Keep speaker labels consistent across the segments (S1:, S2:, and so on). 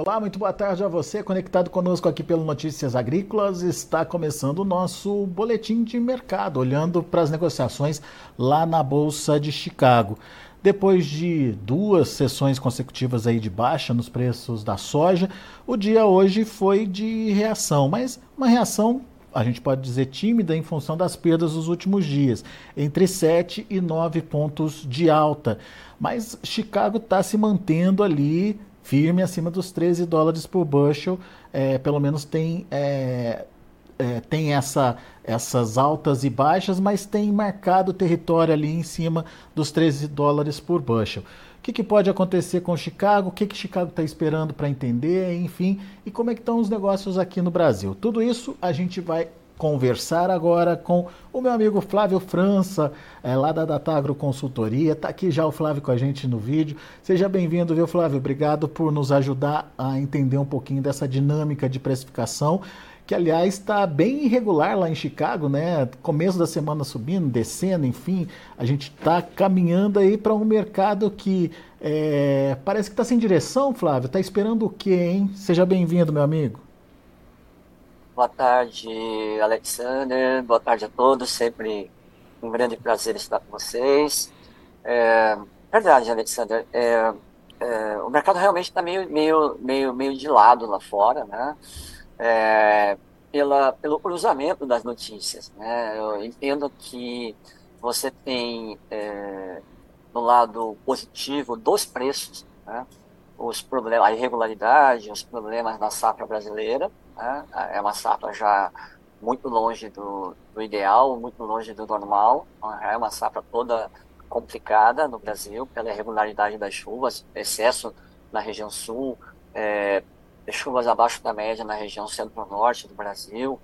S1: Olá, muito boa tarde a você, conectado conosco aqui pelo Notícias Agrícolas. Está começando o nosso boletim de mercado, olhando para as negociações lá na Bolsa de Chicago. Depois de duas sessões consecutivas aí de baixa nos preços da soja, o dia hoje foi de reação, mas uma reação a gente pode dizer tímida em função das perdas dos últimos dias, entre 7 e 9 pontos de alta. Mas Chicago está se mantendo ali firme acima dos 13 dólares por bushel, é, pelo menos tem, é, é, tem essa, essas altas e baixas, mas tem marcado território ali em cima dos 13 dólares por bushel. O que, que pode acontecer com Chicago? O que, que Chicago está esperando para entender? Enfim, e como é que estão os negócios aqui no Brasil? Tudo isso a gente vai conversar agora com o meu amigo Flávio França, é, lá da Datagro Consultoria. Está aqui já o Flávio com a gente no vídeo. Seja bem-vindo, viu, Flávio? Obrigado por nos ajudar a entender um pouquinho dessa dinâmica de precificação, que, aliás, está bem irregular lá em Chicago, né? Começo da semana subindo, descendo, enfim. A gente está caminhando aí para um mercado que é, parece que está sem direção, Flávio. Está esperando o quê, hein? Seja bem-vindo, meu amigo.
S2: Boa tarde, Alexander. Boa tarde a todos. Sempre um grande prazer estar com vocês. É, verdade, Alexander. É, é, o mercado realmente está meio, meio, meio, meio de lado lá fora, né? É, pela, pelo cruzamento das notícias, né? Eu entendo que você tem é, no lado positivo dos preços, né? os problemas, a irregularidade, os problemas da safra brasileira, né? É uma safra já muito longe do, do, ideal, muito longe do normal. É uma safra toda complicada no Brasil pela irregularidade das chuvas, excesso na região sul, é, chuvas abaixo da média na região centro-norte do Brasil,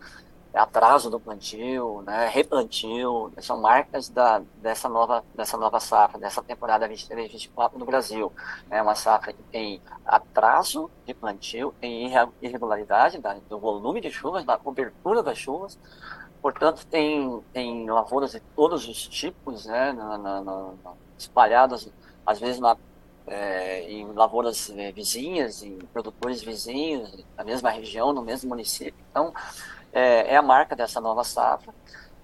S2: atraso do plantio, né, replantio, são marcas da, dessa, nova, dessa nova safra, dessa temporada 23-24 no Brasil. É uma safra que tem atraso de plantio, tem irregularidade da, do volume de chuvas, da cobertura das chuvas, portanto tem, tem lavouras de todos os tipos, né, na, na, na, espalhadas, às vezes na, é, em lavouras é, vizinhas, em produtores vizinhos, na mesma região, no mesmo município. Então, é, é a marca dessa nova safra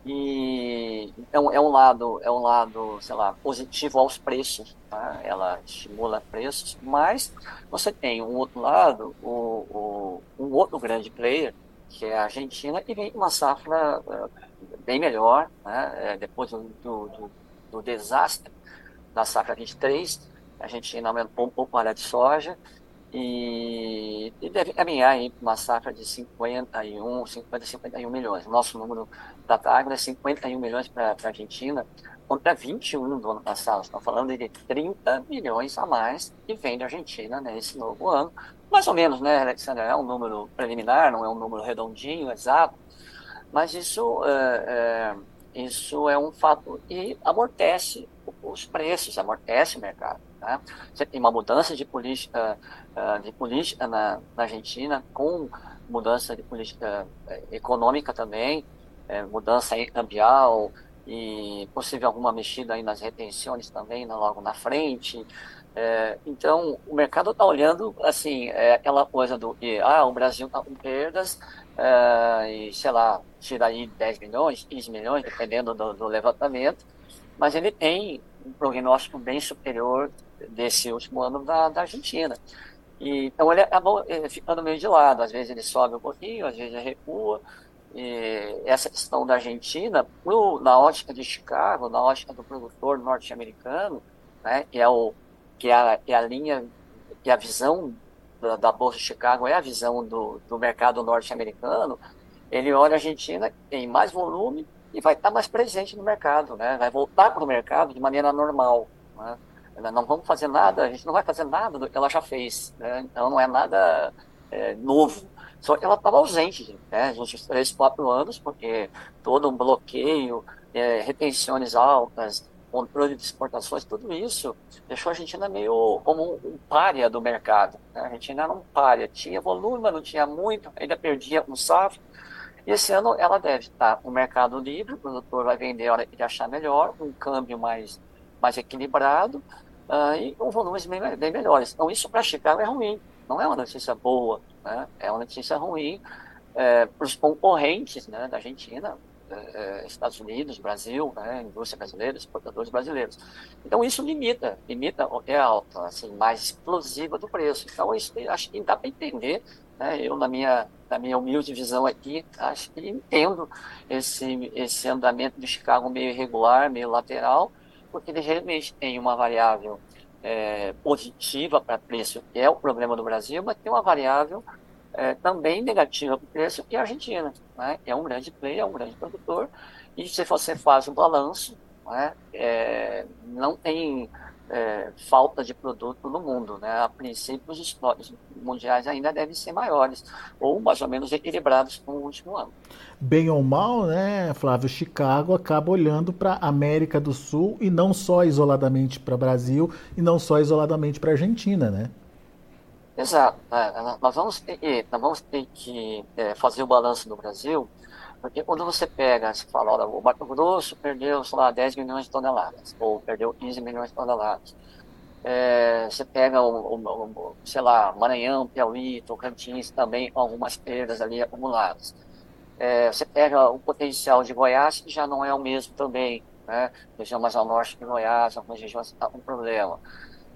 S2: e é um, é um lado é um lado sei lá positivo aos preços tá? ela estimula preços mas você tem um outro lado o, o, um outro grande player que é a Argentina que vem uma safra uh, bem melhor né? É, depois do, do, do, desastre da safra 23 a Argentina aumentou um pouco a área de soja e, e deve caminhar aí para uma safra de 51, 50, 51 milhões. Nosso número da Tagro é 51 milhões para a Argentina, contra 21 do ano passado. Estamos falando de 30 milhões a mais que vem da Argentina nesse novo ano. Mais ou menos, né, Alexandre? É um número preliminar, não é um número redondinho, exato, mas isso é, é, isso é um fato que amortece os preços, amortece o mercado. Né? Você tem uma mudança de política, uh, de política na, na, Argentina, com mudança de política econômica também, mudança cambial e possível alguma mexida aí nas retenções também né, logo na frente. É, então, o mercado está olhando, assim, é aquela coisa do que, ah, o Brasil está com perdas, e, sei lá, tira aí 10 milhões, 15 milhões, dependendo do, do levantamento, mas ele tem um prognóstico bem superior desse último ano da, da Argentina. E, então ele acabou eh, ficando meio de lado, às vezes ele sobe um pouquinho, às vezes ele recua. E essa questão da Argentina, no, na ótica de Chicago, na ótica do produtor norte-americano, né, que, é o, que, é a, que é a linha, que é a visão da, da Bolsa de Chicago é a visão do, do mercado norte-americano, ele olha a Argentina, tem mais volume e vai estar mais presente no mercado, né, vai voltar para o mercado de maneira normal. Né não vamos fazer nada, a gente não vai fazer nada do que ela já fez. Né? Então não é nada é, novo. Só que ela estava ausente, né? Nos três, quatro anos, porque todo um bloqueio, é, retenções altas, controle de exportações, tudo isso deixou a Argentina meio como um, um párea do mercado. Né? A Argentina era um párea, tinha volume, mas não tinha muito, ainda perdia com safra. E esse ano ela deve estar no mercado livre, o produtor vai vender a hora que ele achar melhor, um câmbio mais, mais equilibrado, uh, e com volumes bem, bem melhores. Então, isso para Chicago é ruim, não é uma notícia boa, né? é uma notícia ruim é, para os concorrentes né, da Argentina, é, é, Estados Unidos, Brasil, né, indústria brasileira, exportadores brasileiros. Então isso limita, limita é alta, assim, mais explosiva do preço. Então isso acho que dá para entender, né, eu na minha na minha humilde visão aqui, acho que entendo esse esse andamento de Chicago meio irregular, meio lateral, porque ele realmente tem uma variável é, positiva para preço, que é o problema do Brasil, mas tem uma variável é, também negativa para preço, que é a Argentina. Né? É um grande player, é um grande produtor, e se você faz o balanço, né? é, não tem é, falta de produto no mundo. Né? A princípio, os estoques mundiais ainda devem ser maiores, ou mais ou menos equilibrados com o último ano.
S1: Bem ou mal, né, Flávio? Chicago acaba olhando para a América do Sul e não só isoladamente para o Brasil e não só isoladamente para a Argentina, né?
S2: Exato. É, nós, vamos ter, nós vamos ter que é, fazer o balanço do Brasil, porque quando você pega, você fala, olha, o Mato Grosso perdeu, sei lá, 10 milhões de toneladas, ou perdeu 15 milhões de toneladas. É, você pega, o, o, o, sei lá, Maranhão, Piauí, Tocantins, também algumas perdas ali acumuladas. É, você pega o potencial de Goiás, que já não é o mesmo também, né? Região mais ao norte de Goiás, algumas regiões estão tá com problema.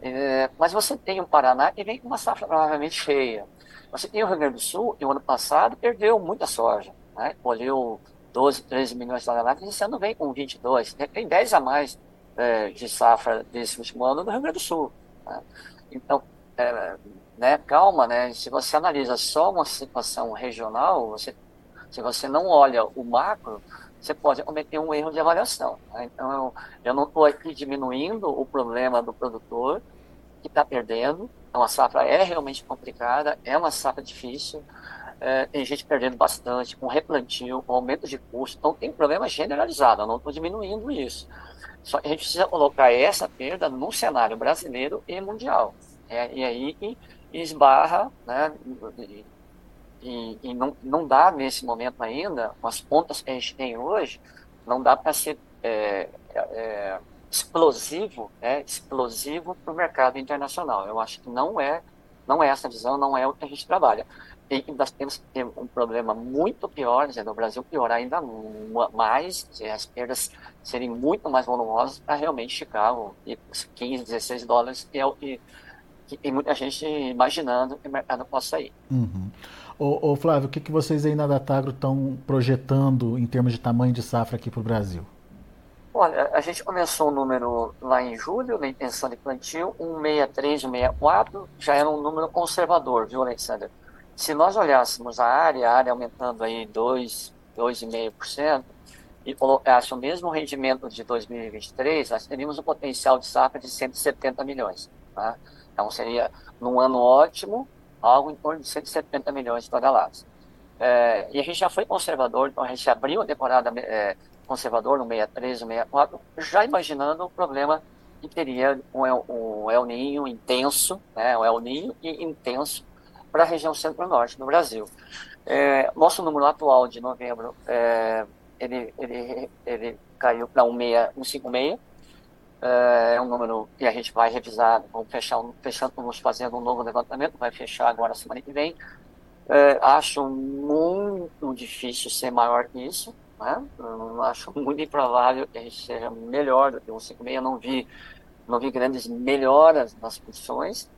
S2: É, mas você tem o Paraná que vem com uma safra provavelmente cheia. Você tem o Rio Grande do Sul, que o ano passado perdeu muita soja, né? colheu 12, 13 milhões de toneladas, esse ano vem com 22, tem 10 a mais é, de safra desse último ano no Rio Grande do Sul. Né? Então, é, né, calma, né? se você analisa só uma situação regional, você, se você não olha o macro, você pode cometer um erro de avaliação. Né? Então, eu, eu não estou aqui diminuindo o problema do produtor, que está perdendo. Então a safra é realmente complicada, é uma safra difícil. É, tem gente perdendo bastante, com replantio, com aumento de custo. Então tem problema generalizado, eu não estou diminuindo isso. Só que a gente precisa colocar essa perda no cenário brasileiro e mundial. É, e aí que esbarra, né, e, e, e, não, não dá nesse momento ainda, com as contas que a gente tem hoje, não dá para ser é, é, explosivo, é explosivo para o mercado internacional. Eu acho que não é, não é essa visão, não é o que a gente trabalha. E nós temos que ter um problema muito pior, dizendo, no Brasil piorar ainda mais, as perdas serem muito mais volumosas para realmente Chicago e 15, 16 dólares, que é o que, que tem muita gente imaginando que o mercado possa ir.
S1: Uhum. Ô, ô, Flávio, o que, que vocês aí na Datagro estão projetando em termos de tamanho de safra aqui para o Brasil?
S2: Olha, a gente começou o número lá em julho, na intenção de plantio, 163, 164, já era um número conservador, viu, Alexander? Se nós olhássemos a área, a área aumentando aí 2, 2,5%, e colocasse o mesmo rendimento de 2023, nós teríamos um potencial de safra de 170 milhões. Tá? Então seria, num ano ótimo, algo em torno de 170 milhões de toneladas. É, e a gente já foi conservador, então a gente abriu a temporada é, conservador no 63, no 64, já imaginando o problema que teria um um El Ninho intenso, né, um El Ninho intenso para a região centro-norte do Brasil. É, nosso número atual de novembro, é, ele, ele, ele caiu para 156, é, é um número que a gente vai revisar, vamos fechar, fechando, vamos fazendo um novo levantamento, vai fechar agora semana que vem. É, acho muito difícil ser maior que isso, né? Eu acho muito improvável que a gente seja melhor do que um 5,6. Não vi, não vi grandes melhoras nas posições.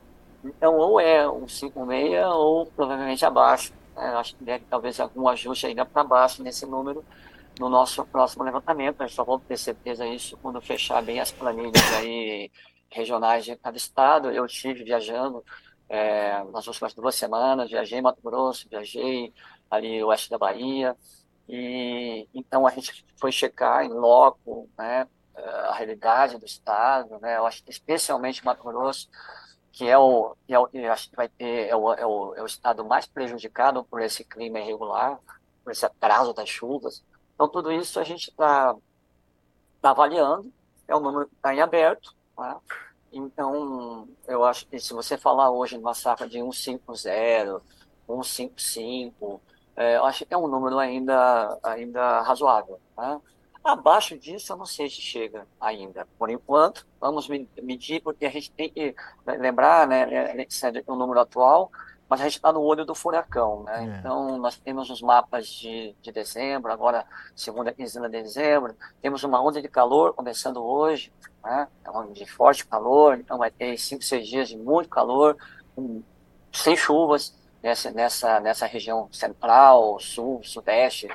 S2: Então, ou é um 5,6 ou provavelmente abaixo. Né? Acho que deve talvez algum ajuste ainda para baixo nesse número no nosso próximo levantamento. Gente só vou ter certeza disso quando fechar bem as planilhas aí regionais de cada estado. Eu estive viajando é, nas últimas duas semanas, viajei em Mato Grosso, viajei ali oeste da Bahia, e então a gente foi checar em loco, né, a realidade do estado, né, eu acho que especialmente Mato Grosso, que é o, que é o acho que vai ter é o, é o, é o estado mais prejudicado por esse clima irregular, por esse atraso das chuvas. Então tudo isso a gente está tá avaliando, é um número que está em aberto, né? Então, eu acho que se você falar hoje numa safra de 150, 155, é, eu acho que é um número ainda, ainda razoável. Né? Abaixo disso, eu não sei se chega ainda. Por enquanto, vamos medir, porque a gente tem que lembrar, né, Alexandre, o número atual, mas a gente está no olho do furacão, né? É. Então, nós temos os mapas de, de dezembro, agora segunda quinzena de dezembro, temos uma onda de calor começando hoje, né? É uma de forte calor, então vai ter cinco, seis dias de muito calor, um, sem chuvas nessa, nessa, nessa região central, sul, sudeste,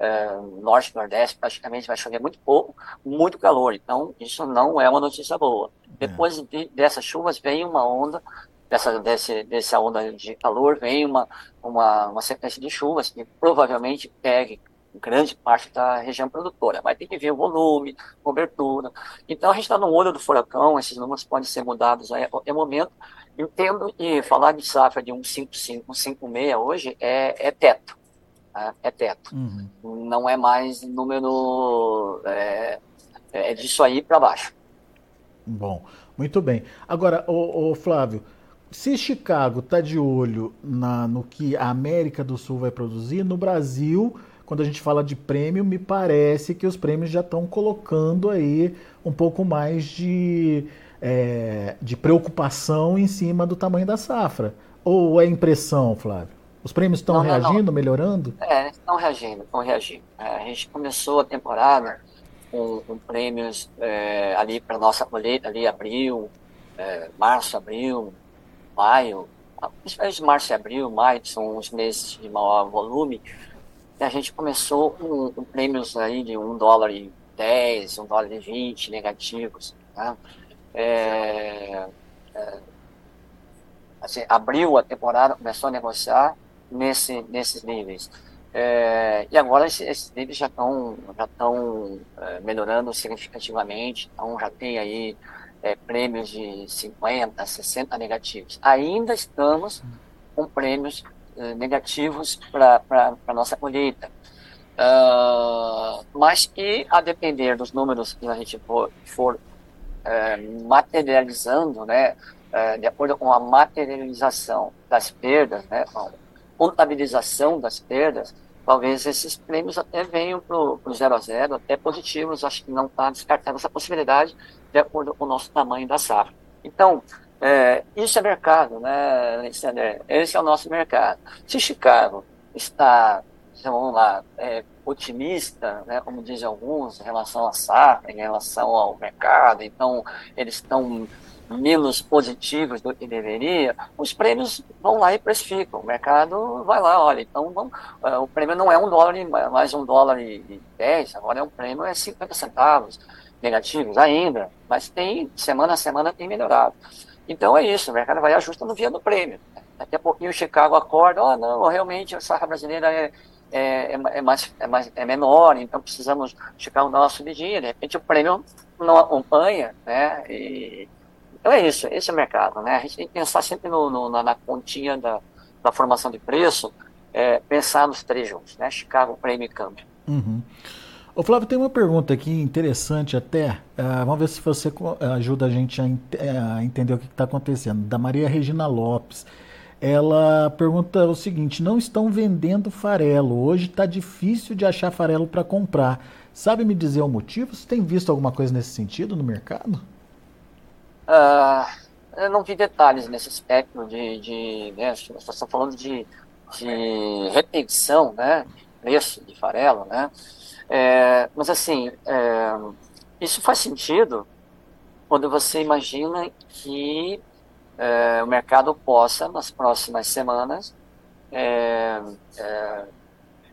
S2: uh, norte, nordeste, praticamente vai chover muito pouco, muito calor. Então, isso não é uma notícia boa. É. Depois de, dessas chuvas vem uma onda dessa, desse, dessa onda de calor vem uma, uma, uma sequência de chuvas que provavelmente pegue grande parte da região produtora. Vai ter que ver o volume, cobertura. Então a gente está no olho do furacão, esses números podem ser mudados a qualquer momento. Entendo que falar de safra de 1,55, 1,56 hoje é, é teto. Né? É teto. Uhum. Não é mais número. É, é disso aí para baixo.
S1: Bom, muito bem. Agora, o, Flávio, se Chicago está de olho na, no que a América do Sul vai produzir, no Brasil, quando a gente fala de prêmio, me parece que os prêmios já estão colocando aí um pouco mais de, é, de preocupação em cima do tamanho da safra. Ou é impressão, Flávio? Os prêmios estão reagindo, não. melhorando?
S2: É, estão reagindo, estão reagindo. É, a gente começou a temporada com, com prêmios é, ali para nossa colheita, ali abril, é, março, abril, maio, principalmente março e abril, maio, são os meses de maior volume, a gente começou com, com prêmios aí de um dólar e 10, um dólar e 20 negativos. Né? É, é, assim, abriu a temporada, começou a negociar nesse, nesses níveis. É, e agora esses, esses, níveis já estão já é, melhorando significativamente, então já tem aí é, prêmios de 50, 60 negativos. Ainda estamos com prêmios é, negativos para a nossa colheita. Uh, mas que, a depender dos números que a gente for, for é, materializando, né, é, de acordo com a materialização das perdas, né, contabilização das perdas, talvez esses prêmios até venham para o zero a zero, até positivos. Acho que não está descartada essa possibilidade de acordo com o nosso tamanho da safra. Então, é, isso é mercado, né, Alexander? Esse é o nosso mercado. Se Chicago está, vamos lá, é, otimista, né, como dizem alguns, em relação à safra, em relação ao mercado, então eles estão menos positivos do que deveria, os prêmios vão lá e precificam. O mercado vai lá, olha, então vamos, é, o prêmio não é um dólar mais um dólar e dez, agora é um prêmio é 50 centavos negativos ainda, mas tem, semana a semana tem melhorado. Então é isso, o mercado vai ajustando via do prêmio. Daqui a pouquinho o Chicago acorda, oh, não, realmente a safra brasileira é, é, é, é, mais, é, mais, é menor, então precisamos Chicago dar uma subidinha, de repente o prêmio não acompanha, né, e, então é isso, esse é o mercado, né, a gente tem que pensar sempre no, no na, na continha da, da formação de preço, é, pensar nos três juntos, né, Chicago, prêmio e câmbio.
S1: Uhum. Ô Flávio, tem uma pergunta aqui interessante até. Uh, vamos ver se você ajuda a gente a, eh, a entender o que está acontecendo. Da Maria Regina Lopes. Ela pergunta o seguinte: não estão vendendo farelo. Hoje está difícil de achar farelo para comprar. Sabe me dizer o motivo? Você tem visto alguma coisa nesse sentido no mercado?
S2: Uh, eu não vi detalhes nesse aspecto de. de né, nós falando de, de repetição, né? Preço de farelo, né? É, mas assim, é, isso faz sentido quando você imagina que é, o mercado possa, nas próximas semanas, é, é,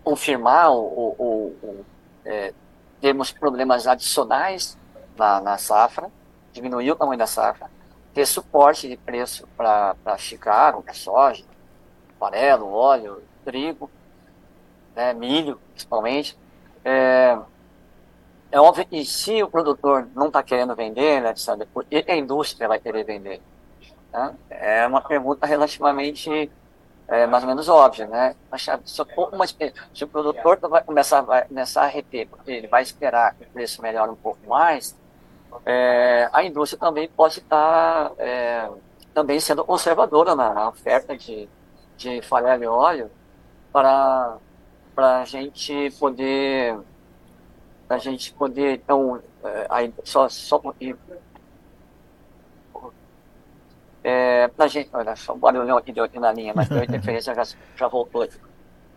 S2: confirmar ou, ou, ou é, termos problemas adicionais na, na safra, diminuir o tamanho da safra, ter suporte de preço para Chicago, para soja, farelo, óleo, trigo, né, milho, principalmente, é, é óbvio que se o produtor não está querendo vender, né, sabe, por que a indústria vai querer vender? Né? É uma pergunta relativamente é, mais ou menos óbvia, né? Se, uma, se o produtor vai começar, vai começar a reter, porque ele vai esperar que o preço melhore um pouco mais, é, a indústria também pode estar é, também sendo conservadora na, oferta de, de farelo e óleo para para a gente poder a gente poder, então, aí, só, só é, a gente, olha só, um barulhão aqui deu aqui na linha, mas deu interferência, já, já voltou.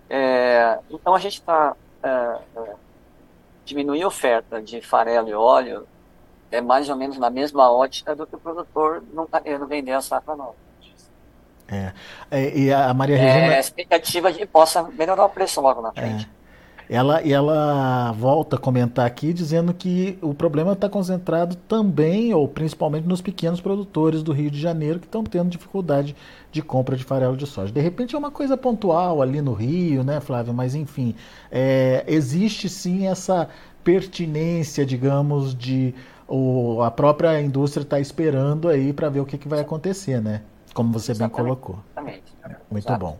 S2: É, então a gente está é, é, diminuir a oferta de farelo e óleo é mais ou menos na mesma ótica do que o produtor não está querendo vender a safra nova.
S1: É, é, e a Maria Regina...
S2: É a expectativa de que possa melhorar o preço logo na frente.
S1: É. Ela, ela volta a comentar aqui dizendo que o problema está concentrado também, ou principalmente, nos pequenos produtores do Rio de Janeiro que estão tendo dificuldade de compra de farelo de soja. De repente é uma coisa pontual ali no Rio, né, Flávio? Mas enfim, é, existe sim essa pertinência, digamos, de o, a própria indústria está esperando aí para ver o que, que vai acontecer, né? Como você Exatamente. bem colocou. Exatamente. Muito Exato. bom.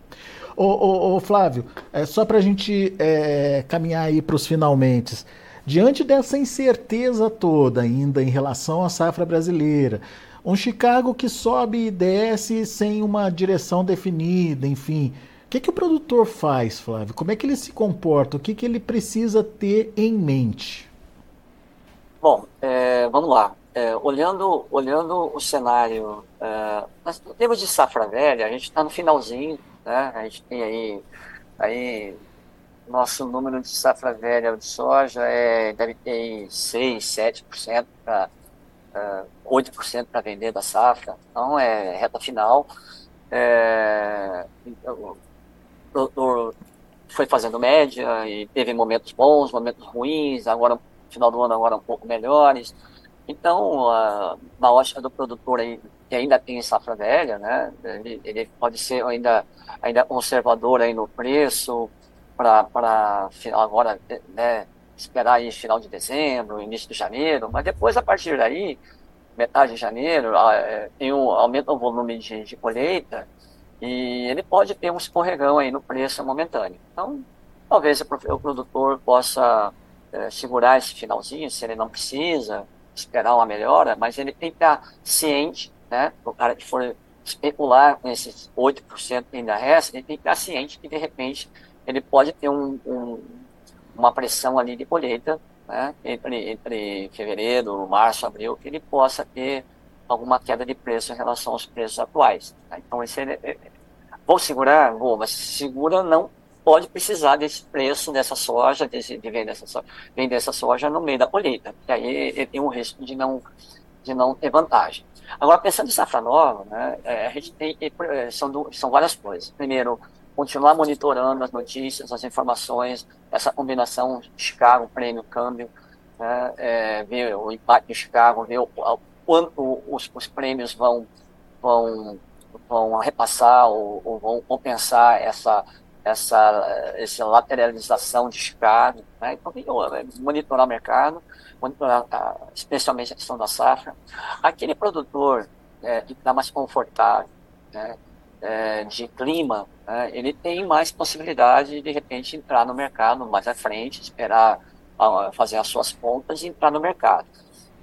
S1: Ô, ô, ô, Flávio, é, só para a gente é, caminhar aí para os finalmente, diante dessa incerteza toda ainda em relação à safra brasileira, um Chicago que sobe e desce sem uma direção definida, enfim. O que, que o produtor faz, Flávio? Como é que ele se comporta? O que, que ele precisa ter em mente?
S2: Bom, é, vamos lá. É, olhando, olhando o cenário, é, em termos de safra velha, a gente está no finalzinho né? A gente tem aí, aí nosso número de safra velha de soja é, deve ter 6, 7% para uh, 8% para vender da safra. Então é reta final. É, o produtor foi fazendo média e teve momentos bons, momentos ruins, agora no final do ano agora um pouco melhores. Então, uh, na ótica do produtor aí, que ainda tem safra velha, né? Ele, ele pode ser ainda, ainda conservador aí no preço para agora né, esperar aí final de dezembro, início de janeiro, mas depois a partir daí, metade de janeiro, é, tem um, aumenta o volume de, de colheita e ele pode ter um escorregão aí no preço momentâneo. Então, talvez o produtor possa é, segurar esse finalzinho, se ele não precisa, esperar uma melhora, mas ele tem que estar ciente né? O cara que for especular com esses 8% que ainda resta, ele tem que estar ciente que, de repente, ele pode ter um, um, uma pressão ali de colheita, né? Entre, entre fevereiro, março, abril, que ele possa ter alguma queda de preço em relação aos preços atuais. Tá? Então, esse é, é, vou segurar? Vou, mas segura não pode precisar desse preço dessa soja, desse, de vender essa soja, vender essa soja no meio da colheita, porque aí ele tem um risco de não, de não ter vantagem. Agora, pensando em safra nova, né, é, a gente tem, é, são, são várias coisas. Primeiro, continuar monitorando as notícias, as informações, essa combinação Chicago, prêmio, câmbio, né, é, ver o impacto em Chicago, ver o, o quanto os, os, prêmios vão, vão, vão repassar ou, ou vão compensar essa, essa, essa lateralização de Chicago. Né? Então, monitorar o mercado, monitorar especialmente a questão da safra. Aquele produtor é, que está mais confortável, né, é, de clima, né, ele tem mais possibilidade de, de repente, entrar no mercado mais à frente, esperar fazer as suas contas e entrar no mercado.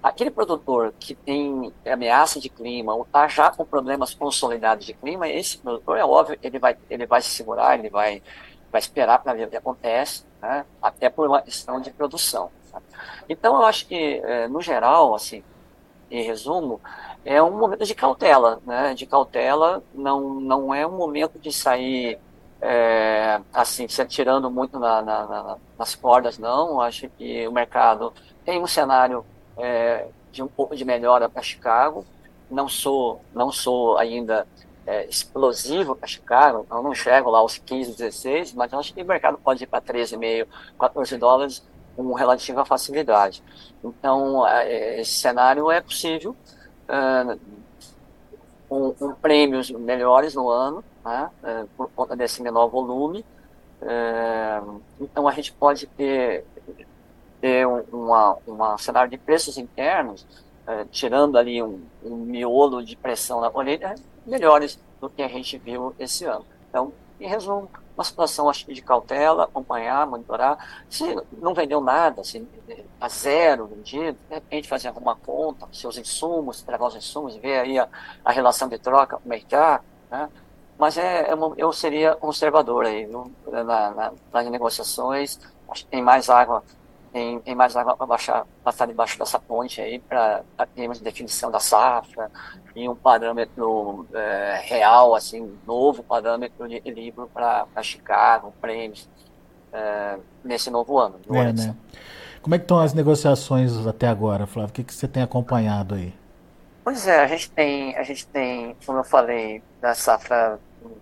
S2: Aquele produtor que tem ameaça de clima ou está já com problemas consolidados de clima, esse produtor, é óbvio, ele vai, ele vai se segurar, ele vai, vai esperar para ver o que acontece, né, até por uma questão de produção. Então, eu acho que, é, no geral, assim, em resumo, é um momento de cautela, né? De cautela, não, não é um momento de sair, é, assim, se atirando muito na, na, na, nas cordas, não. Acho que o mercado tem um cenário é, de um pouco de melhora para Chicago. Não sou, não sou ainda é, explosivo para Chicago, eu não enxergo lá os 15, 16, mas acho que o mercado pode ir para 13,5, 14 dólares com relativa facilidade. Então, é, esse cenário é possível, uh, com, com, prêmios melhores no ano, né, uh, por conta desse menor volume. Então, a gente pode ter, ter um uma, uma cenário de preços internos, tirando ali um, um miolo de pressão na colheita, melhores do que a gente viu esse ano. Então, em resumo, uma situação acho, de cautela, acompanhar, monitorar. Se não vendeu nada, se a zero vendido, de repente fazer alguma conta, seus insumos, tragar os insumos, ver aí a, a relação de troca, como é que está, né? Mas é, é uma, eu seria conservador aí, viu? Na, na, nas negociações, acho que tem mais água tem, tem mais água para passar debaixo dessa ponte aí para termos de definição da safra e um parâmetro é, real, assim, novo parâmetro de equilíbrio para Chicago, prêmios, é, nesse novo ano.
S1: É, né? Como é que estão as negociações até agora, Flávio? O que, que você tem acompanhado aí?
S2: Pois é, a gente tem, a gente tem, como eu falei, da safra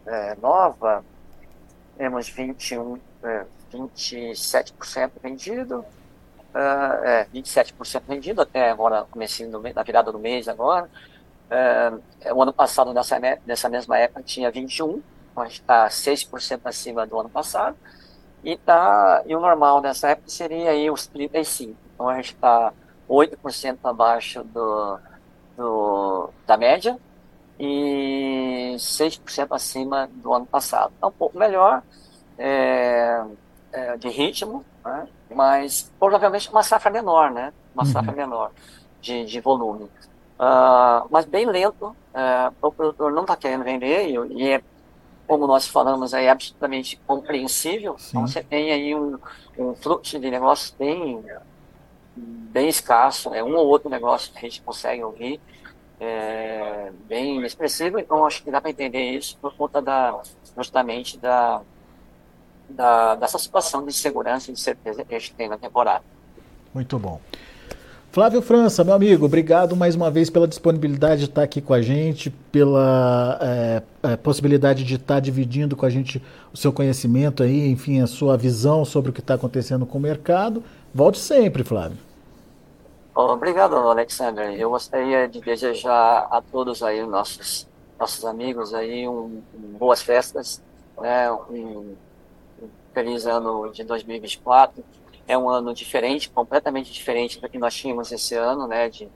S2: é, nova, temos 21, é, 27% vendido, uh, é, 27% vendido até agora, comecinho do, na virada do mês agora. Uh, o ano passado, nessa, nessa mesma época, tinha 21%, então a gente está 6% acima do ano passado. E, tá, e o normal nessa época seria aí os 35%. Então a gente está 8% abaixo do, do, da média e 6% acima do ano passado. É um pouco melhor é, é, de ritmo, né? mas provavelmente uma safra menor, né? Uma uhum. safra menor de, de volume. Uh, mas bem lento, uh, o produtor não está querendo vender e, e, é, como nós falamos, é absolutamente compreensível. Sim. Então você tem aí um, um fluxo de negócios bem, bem escasso, é um ou outro negócio que a gente consegue ouvir, é, bem expressivo, então acho que dá para entender isso por conta da, justamente da, da, dessa situação de segurança e de certeza que a gente tem na temporada.
S1: Muito bom. Flávio França, meu amigo, obrigado mais uma vez pela disponibilidade de estar aqui com a gente, pela é, é, possibilidade de estar dividindo com a gente o seu conhecimento aí, enfim, a sua visão sobre o que está acontecendo com o mercado. Volte sempre, Flávio.
S2: Obrigado, Alexander. Eu gostaria de desejar a todos aí, nossos, nossos amigos aí, um, um boas festas, né, um, feliz ano de 2024. É um ano diferente, completamente diferente do que nós tínhamos esse ano, né, de,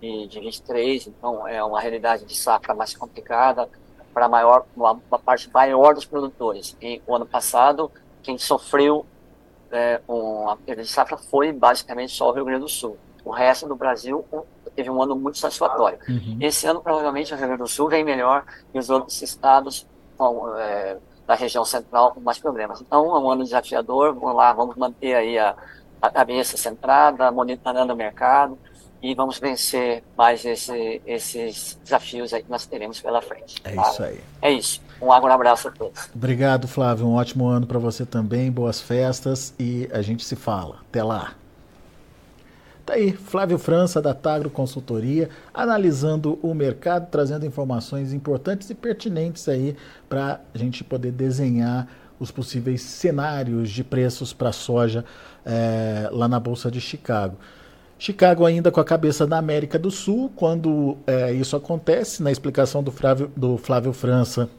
S2: de, de 23. Então, é uma realidade de safra mais complicada para maior, uma, uma, parte maior dos produtores. E o ano passado, quem sofreu é, com a perda de safra foi basicamente só o Rio Grande do Sul. O resto do Brasil teve um ano muito satisfatório. Uhum. Esse ano, provavelmente, o Rio Grande do Sul vem melhor e os outros estados vão, é, da região central com mais problemas. Então, é um ano desafiador, vamos lá, vamos manter aí a, a cabeça centrada, monitorando o mercado e vamos vencer mais esse, esses desafios aí que nós teremos pela frente.
S1: É tá? isso aí.
S2: É isso. Um abraço a todos.
S1: Obrigado, Flávio. Um ótimo ano para você também. Boas festas e a gente se fala. Até lá. Tá aí, Flávio França, da Tagro Consultoria, analisando o mercado, trazendo informações importantes e pertinentes aí para a gente poder desenhar os possíveis cenários de preços para soja é, lá na Bolsa de Chicago. Chicago ainda com a cabeça na América do Sul, quando é, isso acontece, na explicação do Flávio, do Flávio França,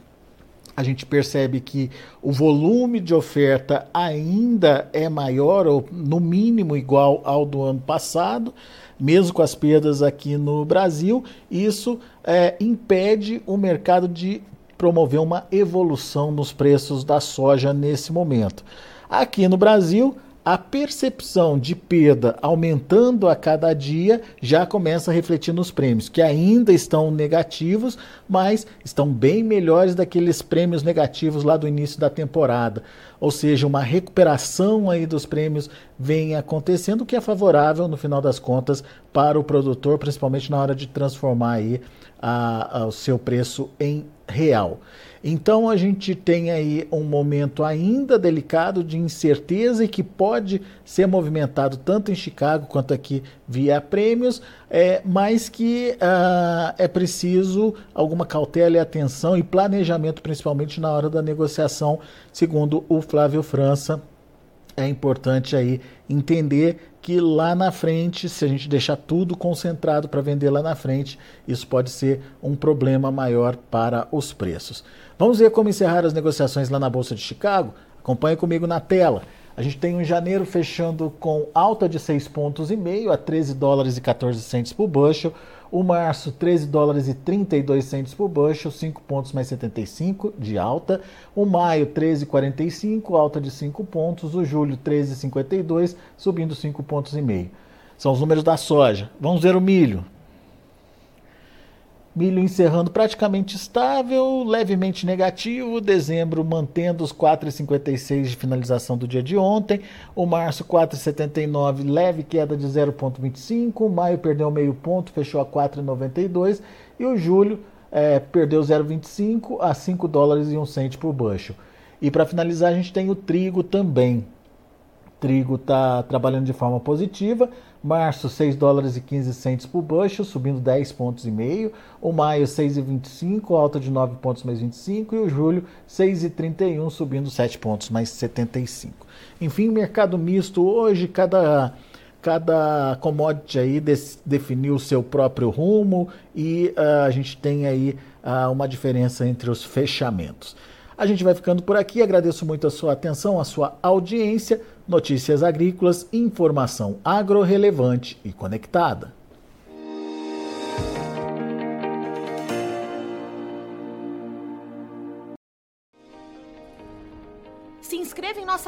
S1: a gente percebe que o volume de oferta ainda é maior, ou no mínimo igual ao do ano passado, mesmo com as perdas aqui no Brasil. Isso é, impede o mercado de promover uma evolução nos preços da soja nesse momento. Aqui no Brasil, a percepção de perda aumentando a cada dia já começa a refletir nos prêmios, que ainda estão negativos, mas estão bem melhores daqueles prêmios negativos lá do início da temporada. Ou seja, uma recuperação aí dos prêmios vem acontecendo, o que é favorável no final das contas para o produtor, principalmente na hora de transformar aí a, a, o seu preço em real. Então a gente tem aí um momento ainda delicado de incerteza e que pode ser movimentado tanto em Chicago quanto aqui via prêmios, é, mas que uh, é preciso alguma cautela e atenção e planejamento, principalmente na hora da negociação, segundo o Flávio França. É importante aí entender que lá na frente, se a gente deixar tudo concentrado para vender lá na frente, isso pode ser um problema maior para os preços. Vamos ver como encerrar as negociações lá na Bolsa de Chicago? Acompanhe comigo na tela. A gente tem um janeiro fechando com alta de 6 pontos e meio a 13 dólares e 14 centes por bushel. O março, 13 dólares e 32 centes por bushel, 5 pontos mais 75 de alta. O maio, 13,45, alta de 5 pontos. O julho, 13,52, subindo 5 pontos e meio. São os números da soja. Vamos ver o milho. Milho encerrando praticamente estável, levemente negativo. Dezembro mantendo os 4,56 de finalização do dia de ontem. O março 4,79, leve queda de 0,25. Maio perdeu meio ponto, fechou a 4,92. E o julho é, perdeu 0,25 a 5 dólares e 1 cento por bushel. E para finalizar, a gente tem o trigo também. O trigo está trabalhando de forma positiva. Março, 6 dólares e 15 centos por bushel, subindo 10 pontos e meio. O maio, 6,25, alta de 9 pontos mais 25. E o julho, 6,31, subindo 7 pontos mais 75. Enfim, mercado misto hoje, cada cada commodity aí definiu o seu próprio rumo e uh, a gente tem aí uh, uma diferença entre os fechamentos. A gente vai ficando por aqui, agradeço muito a sua atenção, a sua audiência. Notícias agrícolas, informação agro-relevante e conectada.